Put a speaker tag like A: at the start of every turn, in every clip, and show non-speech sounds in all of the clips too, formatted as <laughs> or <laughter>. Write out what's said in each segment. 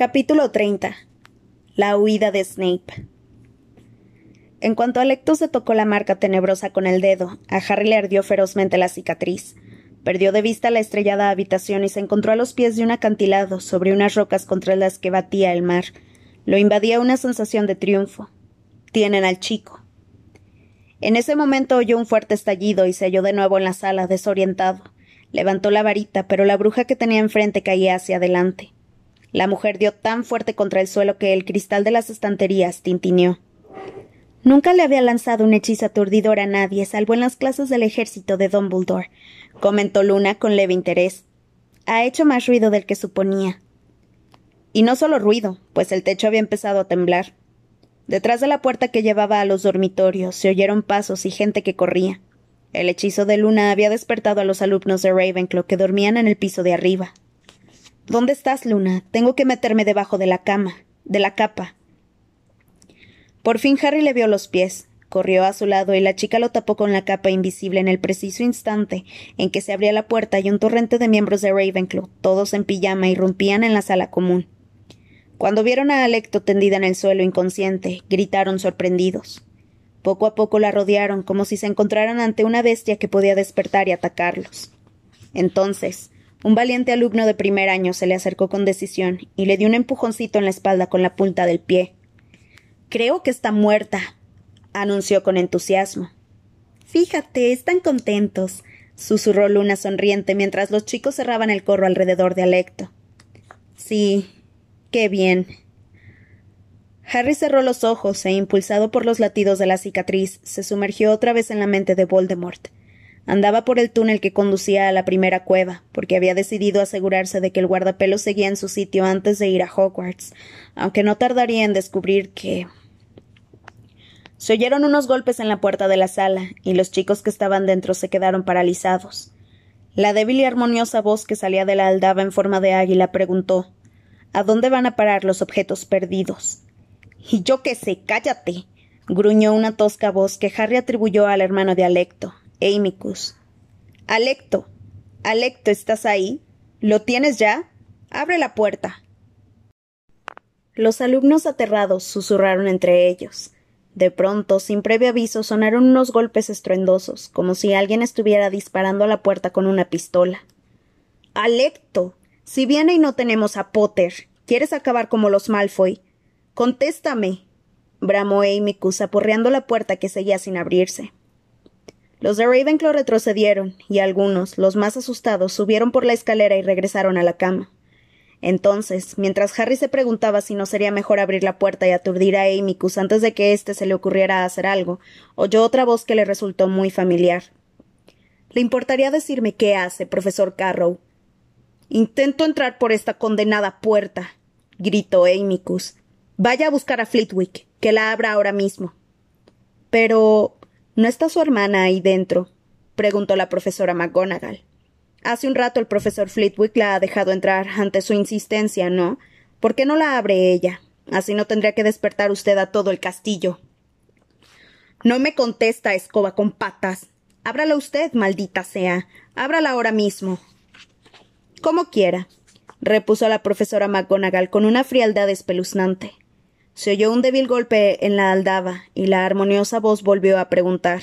A: Capítulo 30. La huida de Snape. En cuanto Alecto se tocó la marca tenebrosa con el dedo, a Harry le ardió ferozmente la cicatriz. Perdió de vista la estrellada habitación y se encontró a los pies de un acantilado, sobre unas rocas contra las que batía el mar. Lo invadía una sensación de triunfo. Tienen al chico. En ese momento oyó un fuerte estallido y se halló de nuevo en la sala, desorientado. Levantó la varita, pero la bruja que tenía enfrente caía hacia adelante. La mujer dio tan fuerte contra el suelo que el cristal de las estanterías tintineó. Nunca le había lanzado un hechizo aturdidor a nadie, salvo en las clases del ejército de Dumbledore, comentó Luna con leve interés. Ha hecho más ruido del que suponía. Y no solo ruido, pues el techo había empezado a temblar. Detrás de la puerta que llevaba a los dormitorios se oyeron pasos y gente que corría. El hechizo de Luna había despertado a los alumnos de Ravenclaw que dormían en el piso de arriba. ¿Dónde estás, Luna? Tengo que meterme debajo de la cama, de la capa. Por fin Harry le vio los pies. Corrió a su lado y la chica lo tapó con la capa invisible en el preciso instante en que se abría la puerta y un torrente de miembros de Ravenclaw, todos en pijama, irrumpían en la sala común. Cuando vieron a Alecto tendida en el suelo inconsciente, gritaron sorprendidos. Poco a poco la rodearon como si se encontraran ante una bestia que podía despertar y atacarlos. Entonces, un valiente alumno de primer año se le acercó con decisión y le dio un empujoncito en la espalda con la punta del pie. Creo que está muerta, anunció con entusiasmo. Fíjate, están contentos, susurró Luna sonriente mientras los chicos cerraban el corro alrededor de Alecto. Sí, qué bien. Harry cerró los ojos e, impulsado por los latidos de la cicatriz, se sumergió otra vez en la mente de Voldemort. Andaba por el túnel que conducía a la primera cueva, porque había decidido asegurarse de que el guardapelo seguía en su sitio antes de ir a Hogwarts, aunque no tardaría en descubrir que. Se oyeron unos golpes en la puerta de la sala, y los chicos que estaban dentro se quedaron paralizados. La débil y armoniosa voz que salía de la aldaba en forma de águila preguntó ¿A dónde van a parar los objetos perdidos? Y yo qué sé, cállate. gruñó una tosca voz que Harry atribuyó al hermano de Alecto, Amicus. Alecto. Alecto, ¿estás ahí? ¿Lo tienes ya? Abre la puerta. Los alumnos aterrados susurraron entre ellos. De pronto, sin previo aviso, sonaron unos golpes estruendosos, como si alguien estuviera disparando a la puerta con una pistola. Alecto. Si viene y no tenemos a Potter, ¿quieres acabar como los Malfoy? Contéstame. bramó Amicus, aporreando la puerta que seguía sin abrirse. Los de Ravenclaw retrocedieron, y algunos, los más asustados, subieron por la escalera y regresaron a la cama. Entonces, mientras Harry se preguntaba si no sería mejor abrir la puerta y aturdir a Amicus antes de que éste se le ocurriera hacer algo, oyó otra voz que le resultó muy familiar. ¿Le importaría decirme qué hace, profesor Carrow? Intento entrar por esta condenada puerta, gritó Amicus. Vaya a buscar a Flitwick, que la abra ahora mismo. Pero ¿No está su hermana ahí dentro? preguntó la profesora McGonagall. Hace un rato el profesor Flitwick la ha dejado entrar ante su insistencia, ¿no? ¿Por qué no la abre ella? Así no tendría que despertar usted a todo el castillo. No me contesta, escoba con patas. Ábrala usted, maldita sea. Ábrala ahora mismo. Como quiera, repuso la profesora McGonagall con una frialdad espeluznante. Se oyó un débil golpe en la aldaba y la armoniosa voz volvió a preguntar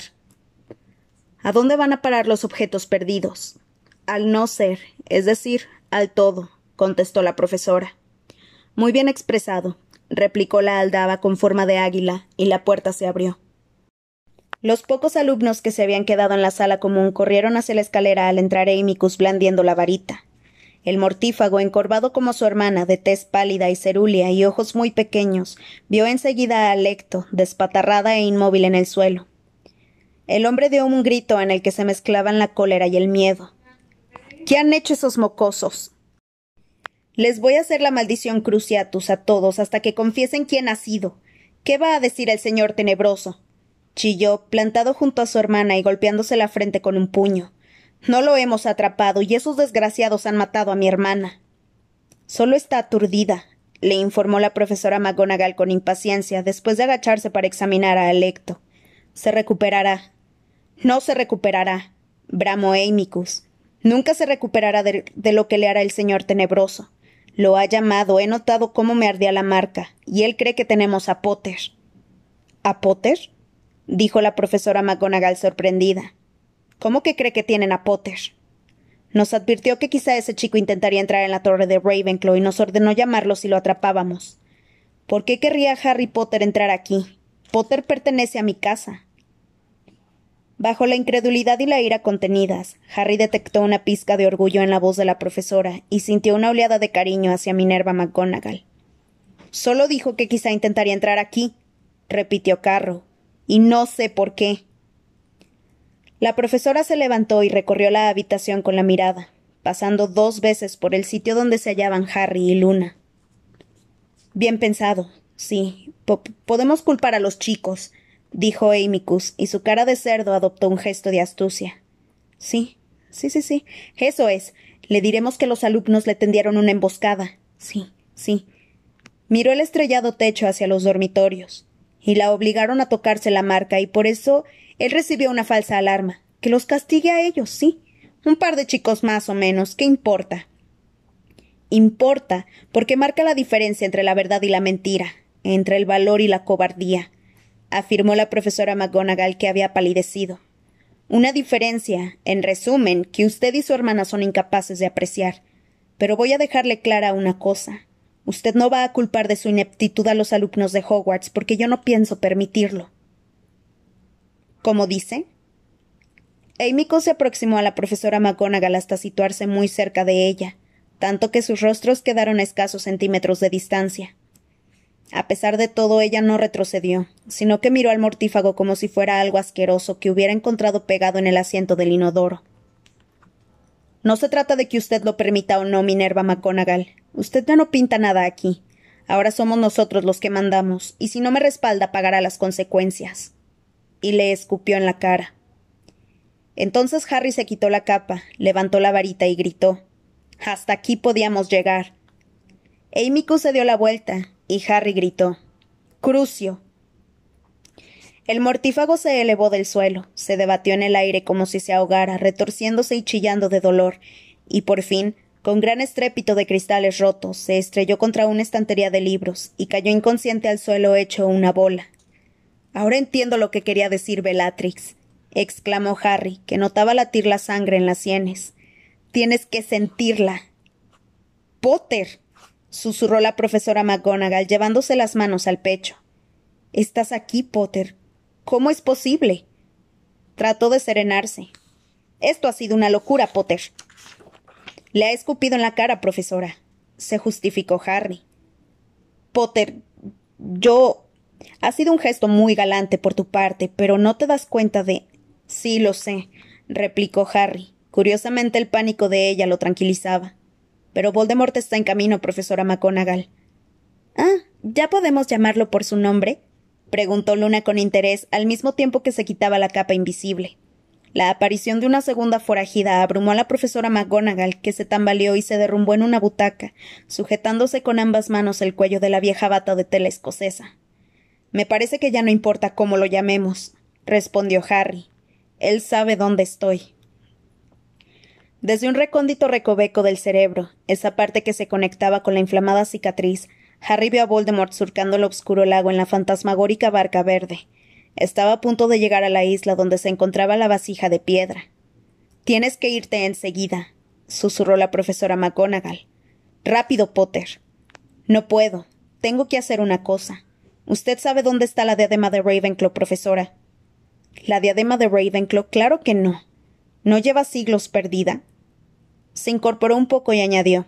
A: ¿A dónde van a parar los objetos perdidos? Al no ser, es decir, al todo, contestó la profesora. Muy bien expresado, replicó la aldaba con forma de águila, y la puerta se abrió. Los pocos alumnos que se habían quedado en la sala común corrieron hacia la escalera al entrar Amicus blandiendo la varita. El mortífago, encorvado como su hermana, de tez pálida y cerúlea y ojos muy pequeños, vio enseguida a Alecto, despatarrada e inmóvil en el suelo. El hombre dio un grito en el que se mezclaban la cólera y el miedo. ¿Qué han hecho esos mocosos? Les voy a hacer la maldición cruciatus a todos hasta que confiesen quién ha sido. ¿Qué va a decir el señor tenebroso? chilló, plantado junto a su hermana y golpeándose la frente con un puño. No lo hemos atrapado y esos desgraciados han matado a mi hermana. Solo está aturdida, le informó la profesora McGonagall con impaciencia, después de agacharse para examinar a Alecto. Se recuperará. No se recuperará, bramó Amicus. Nunca se recuperará de, de lo que le hará el señor tenebroso. Lo ha llamado, he notado cómo me ardía la marca, y él cree que tenemos a Potter. ¿A Potter? dijo la profesora McGonagall sorprendida. ¿Cómo que cree que tienen a Potter? Nos advirtió que quizá ese chico intentaría entrar en la torre de Ravenclaw y nos ordenó llamarlo si lo atrapábamos. ¿Por qué querría Harry Potter entrar aquí? Potter pertenece a mi casa. Bajo la incredulidad y la ira contenidas, Harry detectó una pizca de orgullo en la voz de la profesora y sintió una oleada de cariño hacia Minerva McGonagall. Solo dijo que quizá intentaría entrar aquí, repitió Carro, y no sé por qué. La profesora se levantó y recorrió la habitación con la mirada, pasando dos veces por el sitio donde se hallaban Harry y Luna. Bien pensado, sí. podemos culpar a los chicos, dijo Amicus, y su cara de cerdo adoptó un gesto de astucia. Sí, sí, sí, sí. Eso es. Le diremos que los alumnos le tendieron una emboscada. Sí, sí. Miró el estrellado techo hacia los dormitorios, y la obligaron a tocarse la marca, y por eso él recibió una falsa alarma. Que los castigue a ellos, sí. Un par de chicos más o menos. ¿Qué importa? Importa, porque marca la diferencia entre la verdad y la mentira, entre el valor y la cobardía, afirmó la profesora McGonagall que había palidecido. Una diferencia, en resumen, que usted y su hermana son incapaces de apreciar. Pero voy a dejarle clara una cosa. Usted no va a culpar de su ineptitud a los alumnos de Hogwarts, porque yo no pienso permitirlo. ¿Cómo dice? Amyco se aproximó a la profesora McGonagall hasta situarse muy cerca de ella, tanto que sus rostros quedaron a escasos centímetros de distancia. A pesar de todo, ella no retrocedió, sino que miró al mortífago como si fuera algo asqueroso que hubiera encontrado pegado en el asiento del inodoro. No se trata de que usted lo permita o no, Minerva McGonagall. Usted ya no pinta nada aquí. Ahora somos nosotros los que mandamos, y si no me respalda pagará las consecuencias y le escupió en la cara. Entonces Harry se quitó la capa, levantó la varita y gritó Hasta aquí podíamos llegar. Amycus se dio la vuelta, y Harry gritó Crucio. El mortífago se elevó del suelo, se debatió en el aire como si se ahogara, retorciéndose y chillando de dolor, y por fin, con gran estrépito de cristales rotos, se estrelló contra una estantería de libros y cayó inconsciente al suelo hecho una bola. Ahora entiendo lo que quería decir Bellatrix, exclamó Harry, que notaba latir la sangre en las sienes. Tienes que sentirla. Potter. susurró la profesora McGonagall, llevándose las manos al pecho. Estás aquí, Potter. ¿Cómo es posible? Trató de serenarse. Esto ha sido una locura, Potter. Le ha escupido en la cara, profesora, se justificó Harry. Potter, yo. Ha sido un gesto muy galante por tu parte, pero no te das cuenta de. Sí, lo sé, replicó Harry. Curiosamente el pánico de ella lo tranquilizaba. Pero Voldemort está en camino, profesora McGonagall. Ah, ¿ya podemos llamarlo por su nombre? preguntó Luna con interés, al mismo tiempo que se quitaba la capa invisible. La aparición de una segunda forajida abrumó a la profesora McGonagall, que se tambaleó y se derrumbó en una butaca, sujetándose con ambas manos el cuello de la vieja bata de tela escocesa. Me parece que ya no importa cómo lo llamemos, respondió Harry. Él sabe dónde estoy. Desde un recóndito recoveco del cerebro, esa parte que se conectaba con la inflamada cicatriz, Harry vio a Voldemort surcando el oscuro lago en la fantasmagórica barca verde. Estaba a punto de llegar a la isla donde se encontraba la vasija de piedra. Tienes que irte enseguida, susurró la profesora McGonagall. Rápido, Potter. No puedo. Tengo que hacer una cosa. ¿Usted sabe dónde está la diadema de Ravenclaw, profesora? ¿La diadema de Ravenclaw? Claro que no. ¿No lleva siglos perdida? Se incorporó un poco y añadió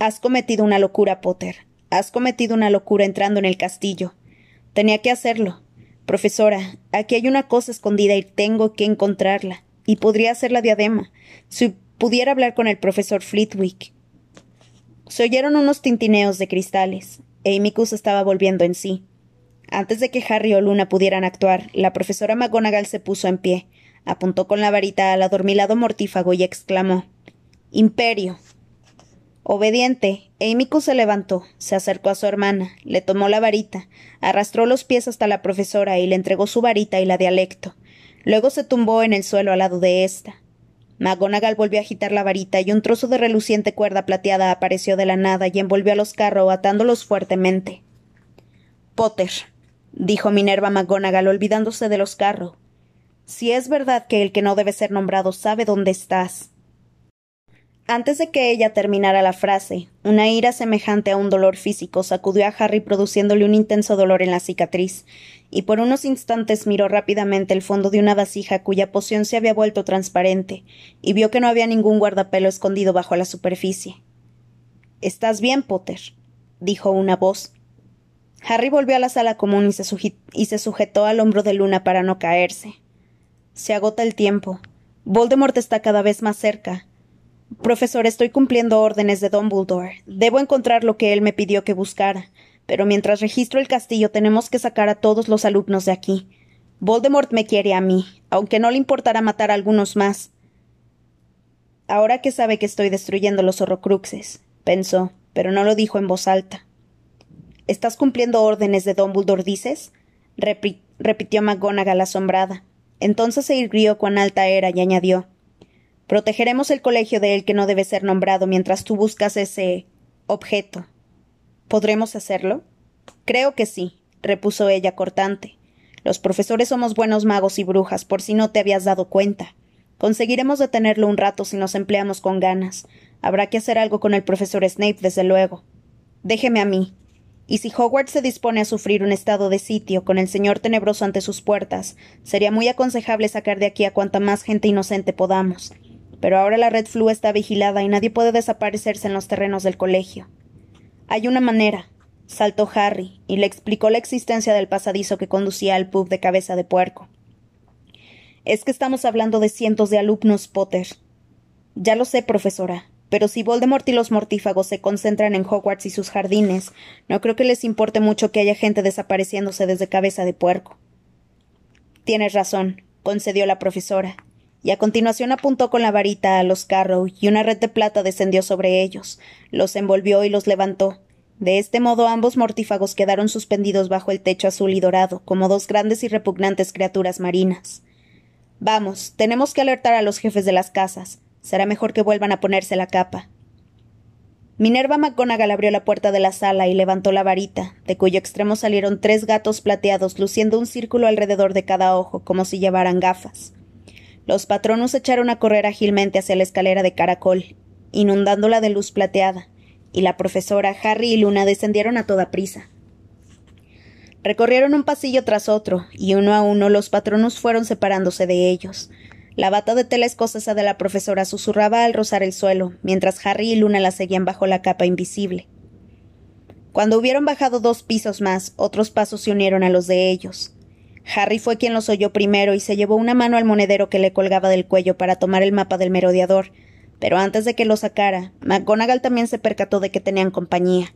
A: Has cometido una locura, Potter. Has cometido una locura entrando en el castillo. Tenía que hacerlo. Profesora, aquí hay una cosa escondida y tengo que encontrarla. Y podría ser la diadema. Si pudiera hablar con el profesor Flitwick. Se oyeron unos tintineos de cristales. Amicus estaba volviendo en sí. Antes de que Harry o Luna pudieran actuar, la profesora McGonagall se puso en pie, apuntó con la varita al adormilado mortífago y exclamó Imperio. Obediente, Amicus se levantó, se acercó a su hermana, le tomó la varita, arrastró los pies hasta la profesora y le entregó su varita y la dialecto. Luego se tumbó en el suelo al lado de ésta. McGonagall volvió a agitar la varita y un trozo de reluciente cuerda plateada apareció de la nada y envolvió a los carros atándolos fuertemente. Potter, dijo Minerva McGonagall olvidándose de los carros. Si es verdad que el que no debe ser nombrado sabe dónde estás. Antes de que ella terminara la frase, una ira semejante a un dolor físico sacudió a Harry produciéndole un intenso dolor en la cicatriz, y por unos instantes miró rápidamente el fondo de una vasija cuya poción se había vuelto transparente, y vio que no había ningún guardapelo escondido bajo la superficie. ¿Estás bien, Potter? dijo una voz. Harry volvió a la sala común y se, sujetó al hombro de Luna para no caerse. Se agota el tiempo. Voldemort está cada vez más cerca. Profesor, estoy cumpliendo órdenes de Dumbledore. Debo encontrar lo que él me pidió que buscara. Pero mientras registro el castillo tenemos que sacar a todos los alumnos de aquí. Voldemort me quiere a mí, aunque no le importará matar a algunos más. Ahora que sabe que estoy destruyendo los horrocruxes, pensó, pero no lo dijo en voz alta. ¿Estás cumpliendo órdenes de Dumbledore, dices? repitió McGonagall asombrada. Entonces se irguió cuán alta era y añadió Protegeremos el colegio de él que no debe ser nombrado mientras tú buscas ese objeto. ¿Podremos hacerlo? Creo que sí, repuso ella cortante. Los profesores somos buenos magos y brujas, por si no te habías dado cuenta. Conseguiremos detenerlo un rato si nos empleamos con ganas. Habrá que hacer algo con el profesor Snape, desde luego. Déjeme a mí. Y si Hogwarts se dispone a sufrir un estado de sitio con el señor tenebroso ante sus puertas, sería muy aconsejable sacar de aquí a cuanta más gente inocente podamos pero ahora la red flu está vigilada y nadie puede desaparecerse en los terrenos del colegio. Hay una manera, saltó Harry, y le explicó la existencia del pasadizo que conducía al pub de cabeza de puerco. Es que estamos hablando de cientos de alumnos, Potter. Ya lo sé, profesora, pero si Voldemort y los mortífagos se concentran en Hogwarts y sus jardines, no creo que les importe mucho que haya gente desapareciéndose desde cabeza de puerco. Tienes razón, concedió la profesora, y a continuación apuntó con la varita a los Carrow y una red de plata descendió sobre ellos, los envolvió y los levantó. De este modo ambos mortífagos quedaron suspendidos bajo el techo azul y dorado, como dos grandes y repugnantes criaturas marinas. Vamos, tenemos que alertar a los jefes de las casas. Será mejor que vuelvan a ponerse la capa. Minerva McGonagall abrió la puerta de la sala y levantó la varita, de cuyo extremo salieron tres gatos plateados luciendo un círculo alrededor de cada ojo, como si llevaran gafas. Los patronos echaron a correr ágilmente hacia la escalera de caracol, inundándola de luz plateada, y la profesora, Harry y Luna descendieron a toda prisa. Recorrieron un pasillo tras otro, y uno a uno los patronos fueron separándose de ellos. La bata de tela escocesa de la profesora susurraba al rozar el suelo, mientras Harry y Luna la seguían bajo la capa invisible. Cuando hubieron bajado dos pisos más, otros pasos se unieron a los de ellos. Harry fue quien los oyó primero y se llevó una mano al monedero que le colgaba del cuello para tomar el mapa del merodeador, pero antes de que lo sacara, McGonagall también se percató de que tenían compañía.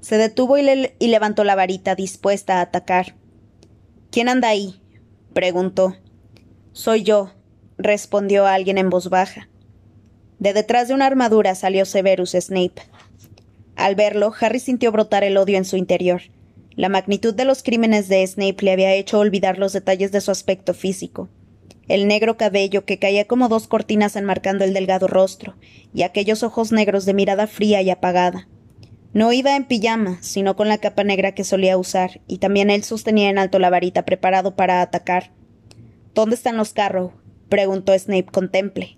A: Se detuvo y, y levantó la varita, dispuesta a atacar. ¿Quién anda ahí? preguntó. Soy yo, respondió alguien en voz baja. De detrás de una armadura salió Severus Snape. Al verlo, Harry sintió brotar el odio en su interior. La magnitud de los crímenes de Snape le había hecho olvidar los detalles de su aspecto físico. El negro cabello que caía como dos cortinas enmarcando el delgado rostro, y aquellos ojos negros de mirada fría y apagada. No iba en pijama, sino con la capa negra que solía usar, y también él sostenía en alto la varita preparado para atacar. ¿Dónde están los Carrow? preguntó Snape con temple.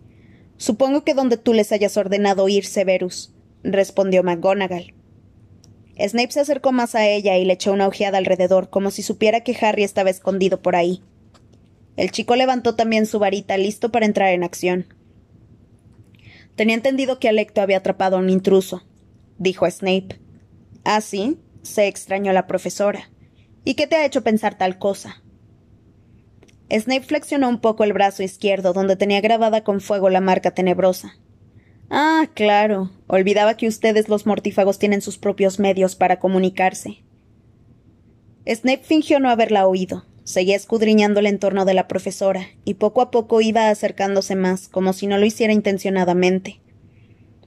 A: Supongo que donde tú les hayas ordenado ir, Severus, respondió McGonagall. Snape se acercó más a ella y le echó una ojeada alrededor, como si supiera que Harry estaba escondido por ahí. El chico levantó también su varita, listo para entrar en acción. Tenía entendido que Alecto había atrapado a un intruso, dijo Snape. ¿Ah, sí? se extrañó la profesora. ¿Y qué te ha hecho pensar tal cosa? Snape flexionó un poco el brazo izquierdo, donde tenía grabada con fuego la marca tenebrosa. Ah, claro. Olvidaba que ustedes los mortífagos tienen sus propios medios para comunicarse. Snape fingió no haberla oído. Seguía escudriñando el entorno de la profesora, y poco a poco iba acercándose más, como si no lo hiciera intencionadamente.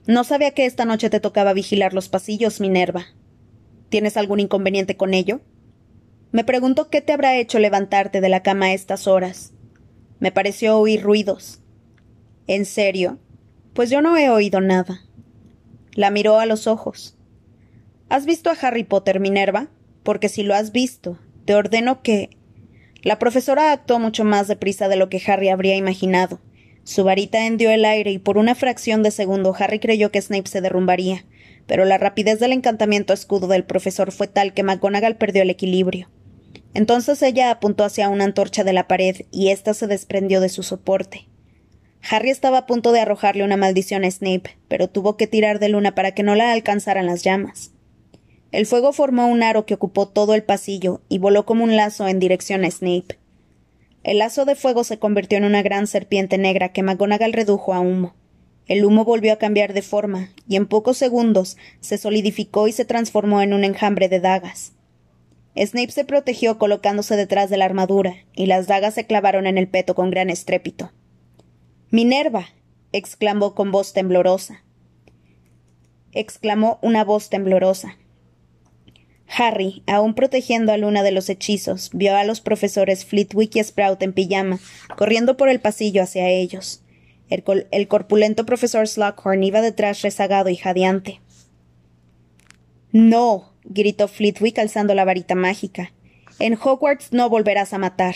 A: No sabía que esta noche te tocaba vigilar los pasillos, Minerva. ¿Tienes algún inconveniente con ello? Me pregunto qué te habrá hecho levantarte de la cama a estas horas. Me pareció oír ruidos. ¿En serio? Pues yo no he oído nada. La miró a los ojos. ¿Has visto a Harry Potter, Minerva? Porque si lo has visto, te ordeno que. La profesora actuó mucho más deprisa de lo que Harry habría imaginado. Su varita hendió el aire y por una fracción de segundo Harry creyó que Snape se derrumbaría, pero la rapidez del encantamiento escudo del profesor fue tal que McGonagall perdió el equilibrio. Entonces ella apuntó hacia una antorcha de la pared y ésta se desprendió de su soporte. Harry estaba a punto de arrojarle una maldición a Snape, pero tuvo que tirar de Luna para que no la alcanzaran las llamas. El fuego formó un aro que ocupó todo el pasillo y voló como un lazo en dirección a Snape. El lazo de fuego se convirtió en una gran serpiente negra que McGonagall redujo a humo. El humo volvió a cambiar de forma, y en pocos segundos se solidificó y se transformó en un enjambre de dagas. Snape se protegió colocándose detrás de la armadura, y las dagas se clavaron en el peto con gran estrépito. Minerva. exclamó con voz temblorosa. exclamó una voz temblorosa. Harry, aún protegiendo a Luna de los hechizos, vio a los profesores Flitwick y Sprout en pijama, corriendo por el pasillo hacia ellos. El, corpulento profesor Slughorn iba detrás rezagado y jadeante. No, gritó Flitwick alzando la varita mágica. En Hogwarts no volverás a matar.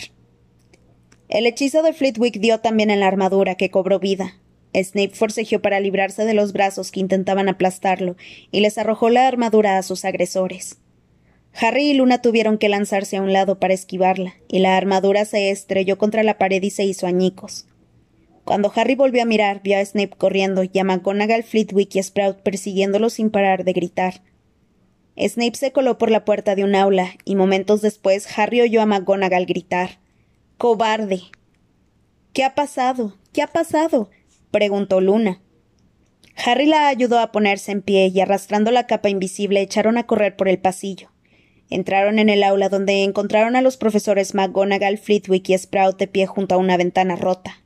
A: El hechizo de Flitwick dio también en la armadura, que cobró vida. Snape forcejeó para librarse de los brazos que intentaban aplastarlo, y les arrojó la armadura a sus agresores. Harry y Luna tuvieron que lanzarse a un lado para esquivarla, y la armadura se estrelló contra la pared y se hizo añicos. Cuando Harry volvió a mirar, vio a Snape corriendo y a McGonagall, Flitwick y Sprout persiguiéndolo sin parar de gritar. Snape se coló por la puerta de un aula, y momentos después Harry oyó a McGonagall gritar Cobarde. ¿Qué ha pasado? ¿Qué ha pasado? preguntó Luna. Harry la ayudó a ponerse en pie y arrastrando la capa invisible echaron a correr por el pasillo. Entraron en el aula donde encontraron a los profesores McGonagall, Flitwick y Sprout de pie junto a una ventana rota.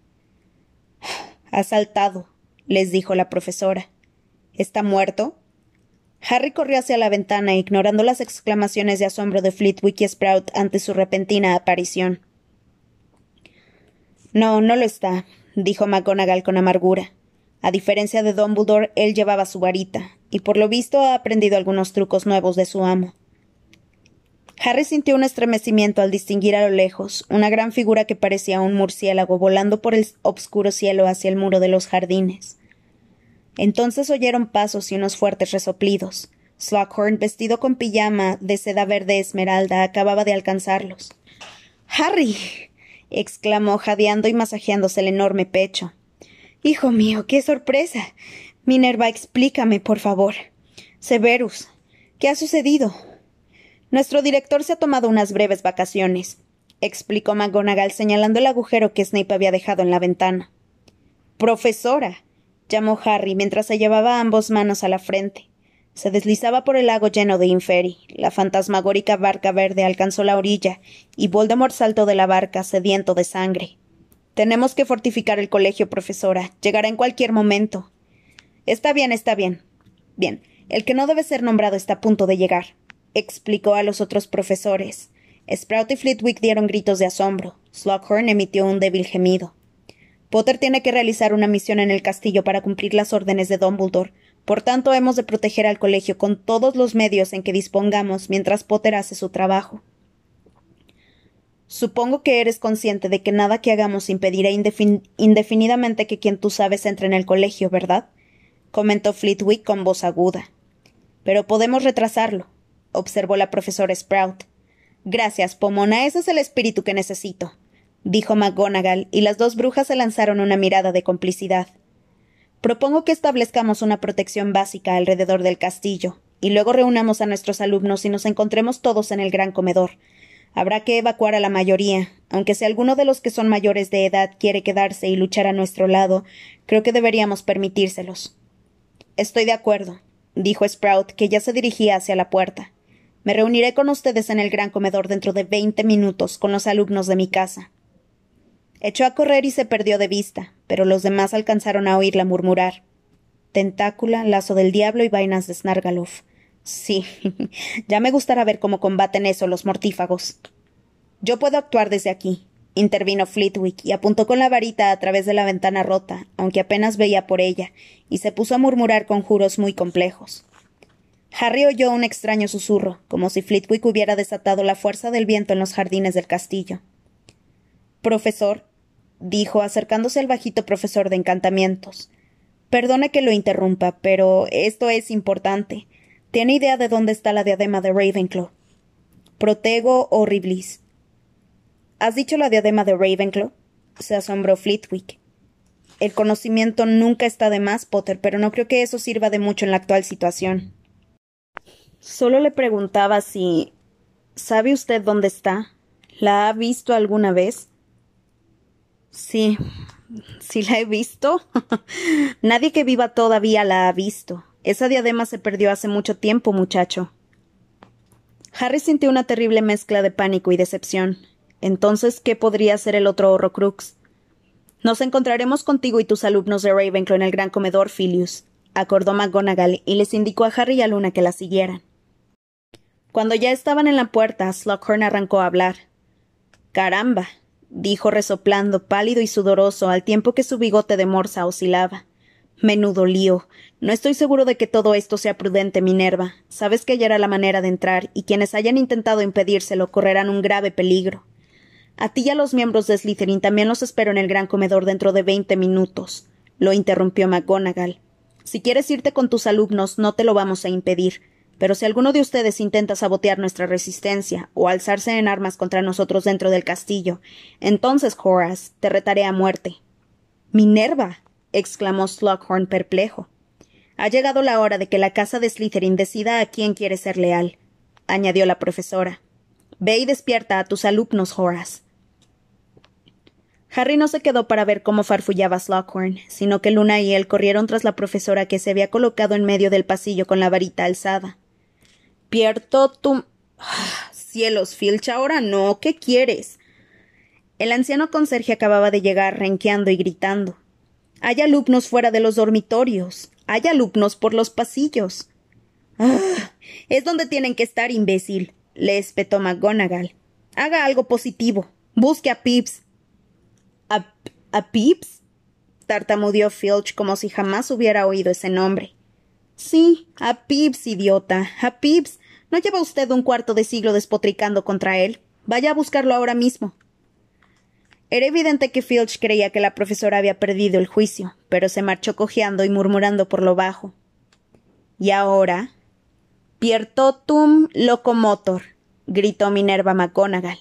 A: Ha saltado, les dijo la profesora. ¿Está muerto? Harry corrió hacia la ventana, ignorando las exclamaciones de asombro de Flitwick y Sprout ante su repentina aparición. No, no lo está, dijo McGonagall con amargura. A diferencia de Dumbledore, él llevaba su varita, y por lo visto ha aprendido algunos trucos nuevos de su amo. Harry sintió un estremecimiento al distinguir a lo lejos una gran figura que parecía un murciélago volando por el obscuro cielo hacia el muro de los jardines. Entonces oyeron pasos y unos fuertes resoplidos. Slughorn, vestido con pijama de seda verde esmeralda, acababa de alcanzarlos. Harry exclamó jadeando y masajeándose el enorme pecho. Hijo mío, qué sorpresa. Minerva, explícame, por favor. Severus, ¿qué ha sucedido? Nuestro director se ha tomado unas breves vacaciones, explicó McGonagall señalando el agujero que Snape había dejado en la ventana. Profesora, llamó Harry mientras se llevaba ambos manos a la frente. Se deslizaba por el lago lleno de inferi. La fantasmagórica barca verde alcanzó la orilla, y Voldemort saltó de la barca, sediento de sangre. Tenemos que fortificar el colegio, profesora. Llegará en cualquier momento. Está bien, está bien. Bien, el que no debe ser nombrado está a punto de llegar, explicó a los otros profesores. Sprout y Flitwick dieron gritos de asombro. Slughorn emitió un débil gemido. Potter tiene que realizar una misión en el castillo para cumplir las órdenes de Dumbledore, por tanto, hemos de proteger al colegio con todos los medios en que dispongamos mientras Potter hace su trabajo. Supongo que eres consciente de que nada que hagamos impedirá indefinidamente que quien tú sabes entre en el colegio, ¿verdad? comentó Flitwick con voz aguda. Pero podemos retrasarlo, observó la profesora Sprout. Gracias, Pomona, ese es el espíritu que necesito, dijo McGonagall, y las dos brujas se lanzaron una mirada de complicidad. Propongo que establezcamos una protección básica alrededor del castillo, y luego reunamos a nuestros alumnos y nos encontremos todos en el gran comedor. Habrá que evacuar a la mayoría, aunque si alguno de los que son mayores de edad quiere quedarse y luchar a nuestro lado, creo que deberíamos permitírselos. Estoy de acuerdo, dijo Sprout, que ya se dirigía hacia la puerta. Me reuniré con ustedes en el gran comedor dentro de veinte minutos con los alumnos de mi casa. Echó a correr y se perdió de vista, pero los demás alcanzaron a oírla murmurar. Tentácula, lazo del diablo y vainas de Snargaluf. Sí, <laughs> ya me gustará ver cómo combaten eso los mortífagos. Yo puedo actuar desde aquí, intervino Flitwick y apuntó con la varita a través de la ventana rota, aunque apenas veía por ella, y se puso a murmurar conjuros muy complejos. Harry oyó un extraño susurro, como si Flitwick hubiera desatado la fuerza del viento en los jardines del castillo. Profesor, dijo, acercándose al bajito profesor de encantamientos. Perdone que lo interrumpa, pero esto es importante. ¿Tiene idea de dónde está la diadema de Ravenclaw? Protego horriblis. ¿Has dicho la diadema de Ravenclaw? se asombró Flitwick. El conocimiento nunca está de más, Potter, pero no creo que eso sirva de mucho en la actual situación. Solo le preguntaba si. ¿Sabe usted dónde está? ¿La ha visto alguna vez? Sí. ¿Sí la he visto? <laughs> Nadie que viva todavía la ha visto. Esa diadema se perdió hace mucho tiempo, muchacho. Harry sintió una terrible mezcla de pánico y decepción. Entonces, ¿qué podría ser el otro Horrocrux? Nos encontraremos contigo y tus alumnos de Ravenclaw en el gran comedor, Filius, acordó McGonagall y les indicó a Harry y a Luna que la siguieran. Cuando ya estaban en la puerta, Slughorn arrancó a hablar. Caramba, dijo resoplando, pálido y sudoroso, al tiempo que su bigote de morsa oscilaba. Menudo lío. No estoy seguro de que todo esto sea prudente, Minerva. Sabes que ya era la manera de entrar, y quienes hayan intentado impedírselo correrán un grave peligro. A ti y a los miembros de Slytherin también los espero en el gran comedor dentro de veinte minutos, lo interrumpió McGonagall. Si quieres irte con tus alumnos, no te lo vamos a impedir. Pero si alguno de ustedes intenta sabotear nuestra resistencia o alzarse en armas contra nosotros dentro del castillo, entonces, Horace, te retaré a muerte. Minerva. exclamó Slughorn perplejo. Ha llegado la hora de que la casa de Slytherin decida a quién quiere ser leal, añadió la profesora. Ve y despierta a tus alumnos, Horace. Harry no se quedó para ver cómo farfullaba Slughorn, sino que Luna y él corrieron tras la profesora que se había colocado en medio del pasillo con la varita alzada. Pierto tu. Ah, cielos, Filch, ahora no. ¿Qué quieres? El anciano conserje acababa de llegar, renqueando y gritando. Hay alumnos fuera de los dormitorios. Hay alumnos por los pasillos. Ah, es donde tienen que estar, imbécil, le espetó McGonagall. Haga algo positivo. Busque a Pips. ¿A, a Pips? tartamudeó Filch como si jamás hubiera oído ese nombre. Sí, a Pips, idiota, a Pips. ¿No lleva usted un cuarto de siglo despotricando contra él? Vaya a buscarlo ahora mismo. Era evidente que Filch creía que la profesora había perdido el juicio, pero se marchó cojeando y murmurando por lo bajo. ¿Y ahora? Piertotum locomotor, gritó Minerva McGonagall.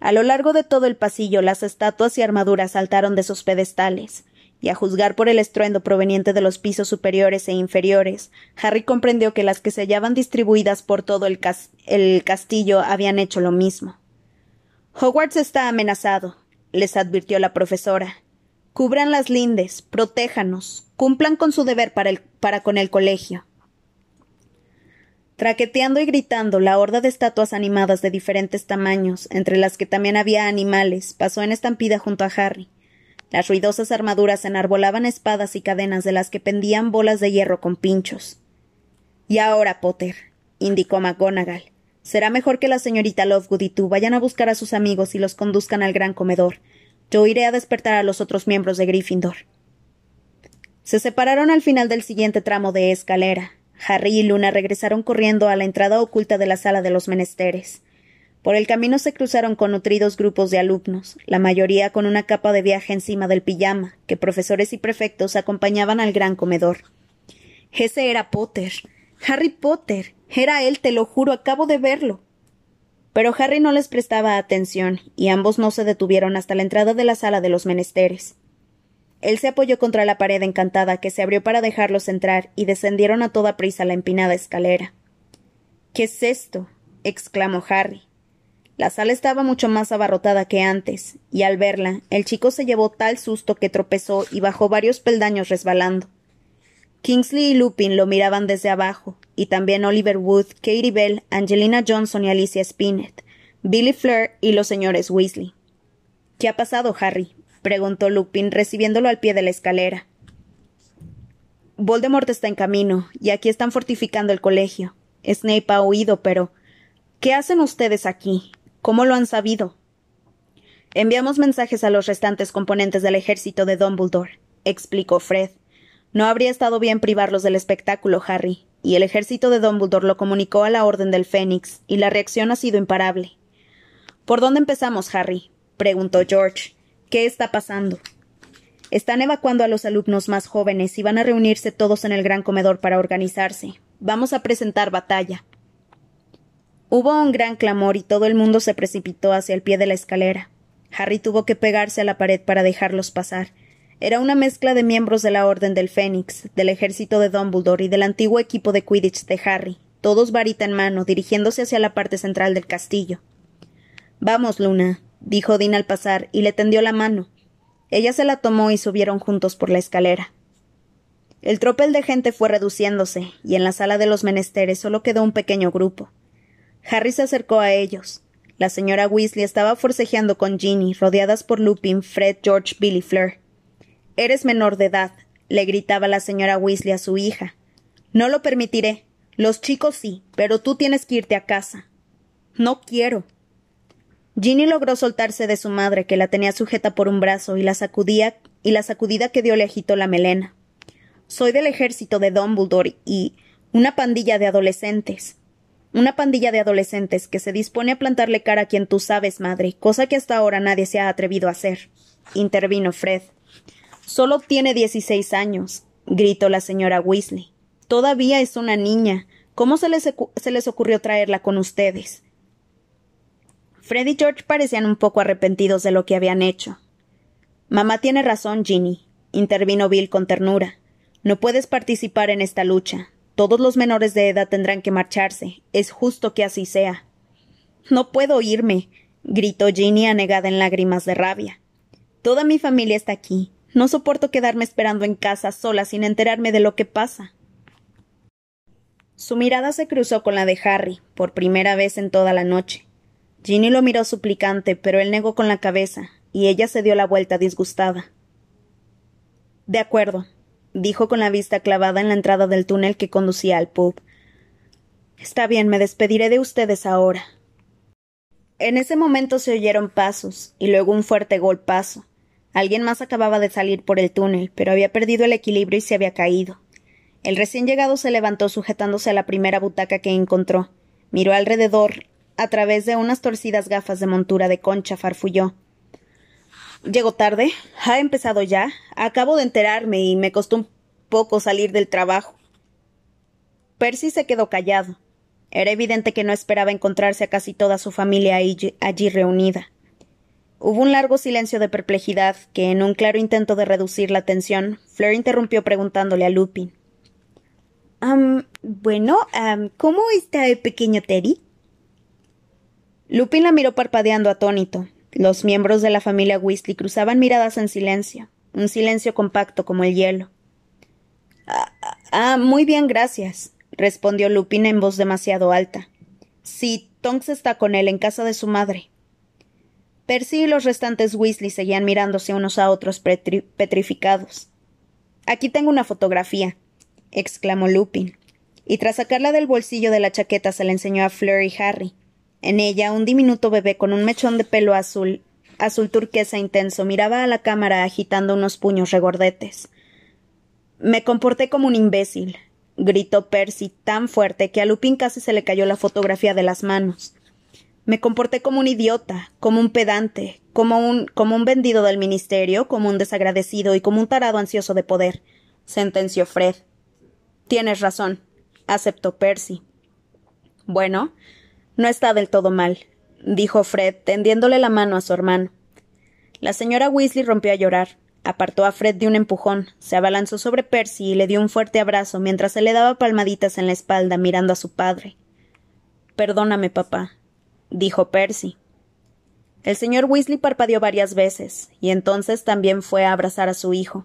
A: A lo largo de todo el pasillo las estatuas y armaduras saltaron de sus pedestales, y a juzgar por el estruendo proveniente de los pisos superiores e inferiores, Harry comprendió que las que se hallaban distribuidas por todo el, castillo habían hecho lo mismo. Hogwarts está amenazado, les advirtió la profesora. Cubran las lindes, protéjanos, cumplan con su deber para con el colegio. Traqueteando y gritando, la horda de estatuas animadas de diferentes tamaños, entre las que también había animales, pasó en estampida junto a Harry. Las ruidosas armaduras enarbolaban espadas y cadenas de las que pendían bolas de hierro con pinchos. Y ahora, Potter, indicó McGonagall, será mejor que la señorita Lovegood y tú vayan a buscar a sus amigos y los conduzcan al gran comedor. Yo iré a despertar a los otros miembros de Gryffindor. Se separaron al final del siguiente tramo de escalera. Harry y Luna regresaron corriendo a la entrada oculta de la sala de los menesteres. Por el camino se cruzaron con nutridos grupos de alumnos, la mayoría con una capa de viaje encima del pijama, que profesores y prefectos acompañaban al gran comedor. Ese era Potter. Harry Potter. Era él, te lo juro, acabo de verlo. Pero Harry no les prestaba atención, y ambos no se detuvieron hasta la entrada de la sala de los menesteres. Él se apoyó contra la pared encantada que se abrió para dejarlos entrar, y descendieron a toda prisa la empinada escalera. ¿Qué es esto? exclamó Harry. La sala estaba mucho más abarrotada que antes, y al verla, el chico se llevó tal susto que tropezó y bajó varios peldaños resbalando. Kingsley y Lupin lo miraban desde abajo, y también Oliver Wood, Katie Bell, Angelina Johnson y Alicia Spinett, Billy Fleur y los señores Weasley. ¿Qué ha pasado, Harry? preguntó Lupin, recibiéndolo al pie de la escalera. Voldemort está en camino, y aquí están fortificando el colegio. Snape ha huido, pero. ¿Qué hacen ustedes aquí? ¿Cómo lo han sabido? Enviamos mensajes a los restantes componentes del ejército de Dumbledore, explicó Fred. No habría estado bien privarlos del espectáculo, Harry, y el ejército de Dumbledore lo comunicó a la Orden del Fénix, y la reacción ha sido imparable. ¿Por dónde empezamos, Harry? preguntó George. ¿Qué está pasando? Están evacuando a los alumnos más jóvenes y van a reunirse todos en el gran comedor para organizarse. Vamos a presentar batalla. Hubo un gran clamor y todo el mundo se precipitó hacia el pie de la escalera. Harry tuvo que pegarse a la pared para dejarlos pasar. Era una mezcla de miembros de la Orden del Fénix, del ejército de Dumbledore y del antiguo equipo de Quidditch de Harry, todos varita en mano, dirigiéndose hacia la parte central del castillo. Vamos, Luna, dijo Dean al pasar, y le tendió la mano. Ella se la tomó y subieron juntos por la escalera. El tropel de gente fue reduciéndose, y en la sala de los menesteres solo quedó un pequeño grupo. Harry se acercó a ellos. La señora Weasley estaba forcejeando con Ginny, rodeadas por Lupin, Fred, George, Billy, Fleur. Eres menor de edad, le gritaba la señora Weasley a su hija. No lo permitiré. Los chicos sí, pero tú tienes que irte a casa. No quiero. Ginny logró soltarse de su madre, que la tenía sujeta por un brazo, y la sacudía, y la sacudida que dio le agitó la melena. Soy del ejército de Dumbledore y una pandilla de adolescentes. Una pandilla de adolescentes que se dispone a plantarle cara a quien tú sabes, madre, cosa que hasta ahora nadie se ha atrevido a hacer. intervino Fred. Solo tiene dieciséis años, gritó la señora Weasley. Todavía es una niña. ¿Cómo se les, se les ocurrió traerla con ustedes? Fred y George parecían un poco arrepentidos de lo que habían hecho. Mamá tiene razón, Ginny, intervino Bill con ternura. No puedes participar en esta lucha. Todos los menores de edad tendrán que marcharse. Es justo que así sea. No puedo irme, gritó Ginny anegada en lágrimas de rabia. Toda mi familia está aquí. No soporto quedarme esperando en casa sola sin enterarme de lo que pasa. Su mirada se cruzó con la de Harry, por primera vez en toda la noche. Ginny lo miró suplicante, pero él negó con la cabeza, y ella se dio la vuelta disgustada. De acuerdo, dijo con la vista clavada en la entrada del túnel que conducía al pub. Está bien, me despediré de ustedes ahora. En ese momento se oyeron pasos, y luego un fuerte golpazo. Alguien más acababa de salir por el túnel, pero había perdido el equilibrio y se había caído. El recién llegado se levantó sujetándose a la primera butaca que encontró. Miró alrededor. A través de unas torcidas gafas de montura de concha farfulló. Llego tarde. ¿Ha empezado ya? Acabo de enterarme y me costó un poco salir del trabajo. Percy se quedó callado. Era evidente que no esperaba encontrarse a casi toda su familia allí reunida. Hubo un largo silencio de perplejidad que, en un claro intento de reducir la tensión, Fleur interrumpió preguntándole a Lupin. bueno, ¿cómo está el pequeño Teddy? Lupin la miró parpadeando atónito. Los miembros de la familia Weasley cruzaban miradas en silencio, un silencio compacto como el hielo. Ah, ah muy bien, gracias, respondió Lupin en voz demasiado alta. Sí, Tonks está con él en casa de su madre. Percy y los restantes Weasley seguían mirándose unos a otros petrificados. Aquí tengo una fotografía, exclamó Lupin, y tras sacarla del bolsillo de la chaqueta se la enseñó a Fleur y Harry. En ella, un diminuto bebé con un mechón de pelo azul, azul turquesa intenso, miraba a la cámara agitando unos puños regordetes. Me comporté como un imbécil, gritó Percy tan fuerte que a Lupin casi se le cayó la fotografía de las manos. Me comporté como un idiota, como un pedante, como un, como un vendido del ministerio, como un desagradecido y como un tarado ansioso de poder, sentenció Fred. Tienes razón, aceptó Percy. Bueno, no está del todo mal, dijo Fred, tendiéndole la mano a su hermano. La señora Weasley rompió a llorar, apartó a Fred de un empujón, se abalanzó sobre Percy y le dio un fuerte abrazo mientras se le daba palmaditas en la espalda mirando a su padre. Perdóname, papá, dijo Percy. El señor Weasley parpadeó varias veces, y entonces también fue a abrazar a su hijo.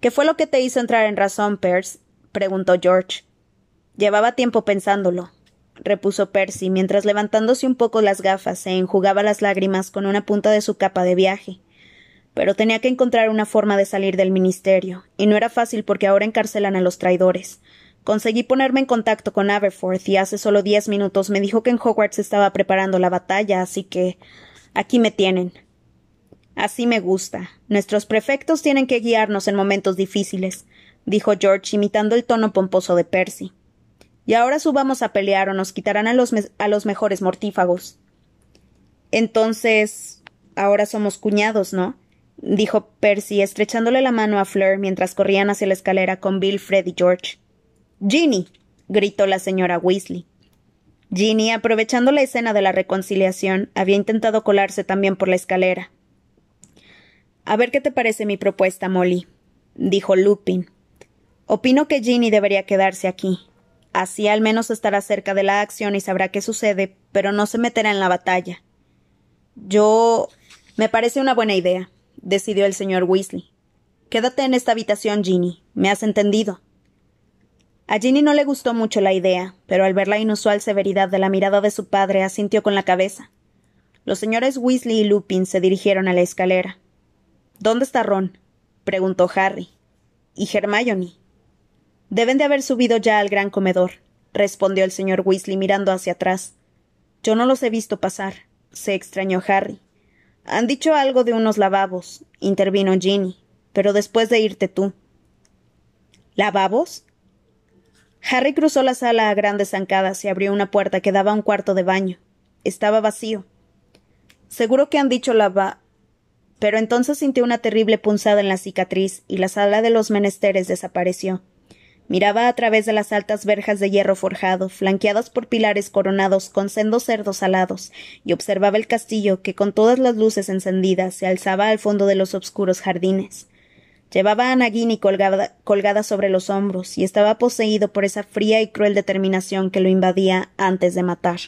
A: ¿Qué fue lo que te hizo entrar en razón, Percy? preguntó George. Llevaba tiempo pensándolo, repuso Percy, mientras levantándose un poco las gafas se enjugaba las lágrimas con una punta de su capa de viaje. Pero tenía que encontrar una forma de salir del ministerio, y no era fácil porque ahora encarcelan a los traidores. Conseguí ponerme en contacto con Aberforth y hace solo diez minutos me dijo que en Hogwarts estaba preparando la batalla, así que aquí me tienen. Así me gusta. Nuestros prefectos tienen que guiarnos en momentos difíciles, dijo George, imitando el tono pomposo de Percy. Y ahora subamos a pelear o nos quitarán a los, a los mejores mortífagos. Entonces. ahora somos cuñados, ¿no? dijo Percy, estrechándole la mano a Fleur mientras corrían hacia la escalera con Bill, Fred y George. Ginny. gritó la señora Weasley. Ginny, aprovechando la escena de la reconciliación, había intentado colarse también por la escalera. A ver qué te parece mi propuesta, Molly, dijo Lupin. Opino que Ginny debería quedarse aquí. Así al menos estará cerca de la acción y sabrá qué sucede, pero no se meterá en la batalla. Yo. me parece una buena idea, decidió el señor Weasley. Quédate en esta habitación, Ginny. ¿Me has entendido? A Ginny no le gustó mucho la idea, pero al ver la inusual severidad de la mirada de su padre asintió con la cabeza. Los señores Weasley y Lupin se dirigieron a la escalera. ¿Dónde está Ron? preguntó Harry. ¿Y Hermione? Deben de haber subido ya al gran comedor, respondió el señor Weasley mirando hacia atrás. Yo no los he visto pasar, se extrañó Harry. Han dicho algo de unos lavabos, intervino Ginny, pero después de irte tú. ¿Lavabos? Harry cruzó la sala a grandes zancadas y abrió una puerta que daba a un cuarto de baño. Estaba vacío. Seguro que han dicho lava. Pero entonces sintió una terrible punzada en la cicatriz y la sala de los menesteres desapareció. Miraba a través de las altas verjas de hierro forjado, flanqueadas por pilares coronados con sendos cerdos alados, y observaba el castillo que con todas las luces encendidas se alzaba al fondo de los obscuros jardines. Llevaba a Nagini colgada, colgada sobre los hombros y estaba poseído por esa fría y cruel determinación que lo invadía antes de matar.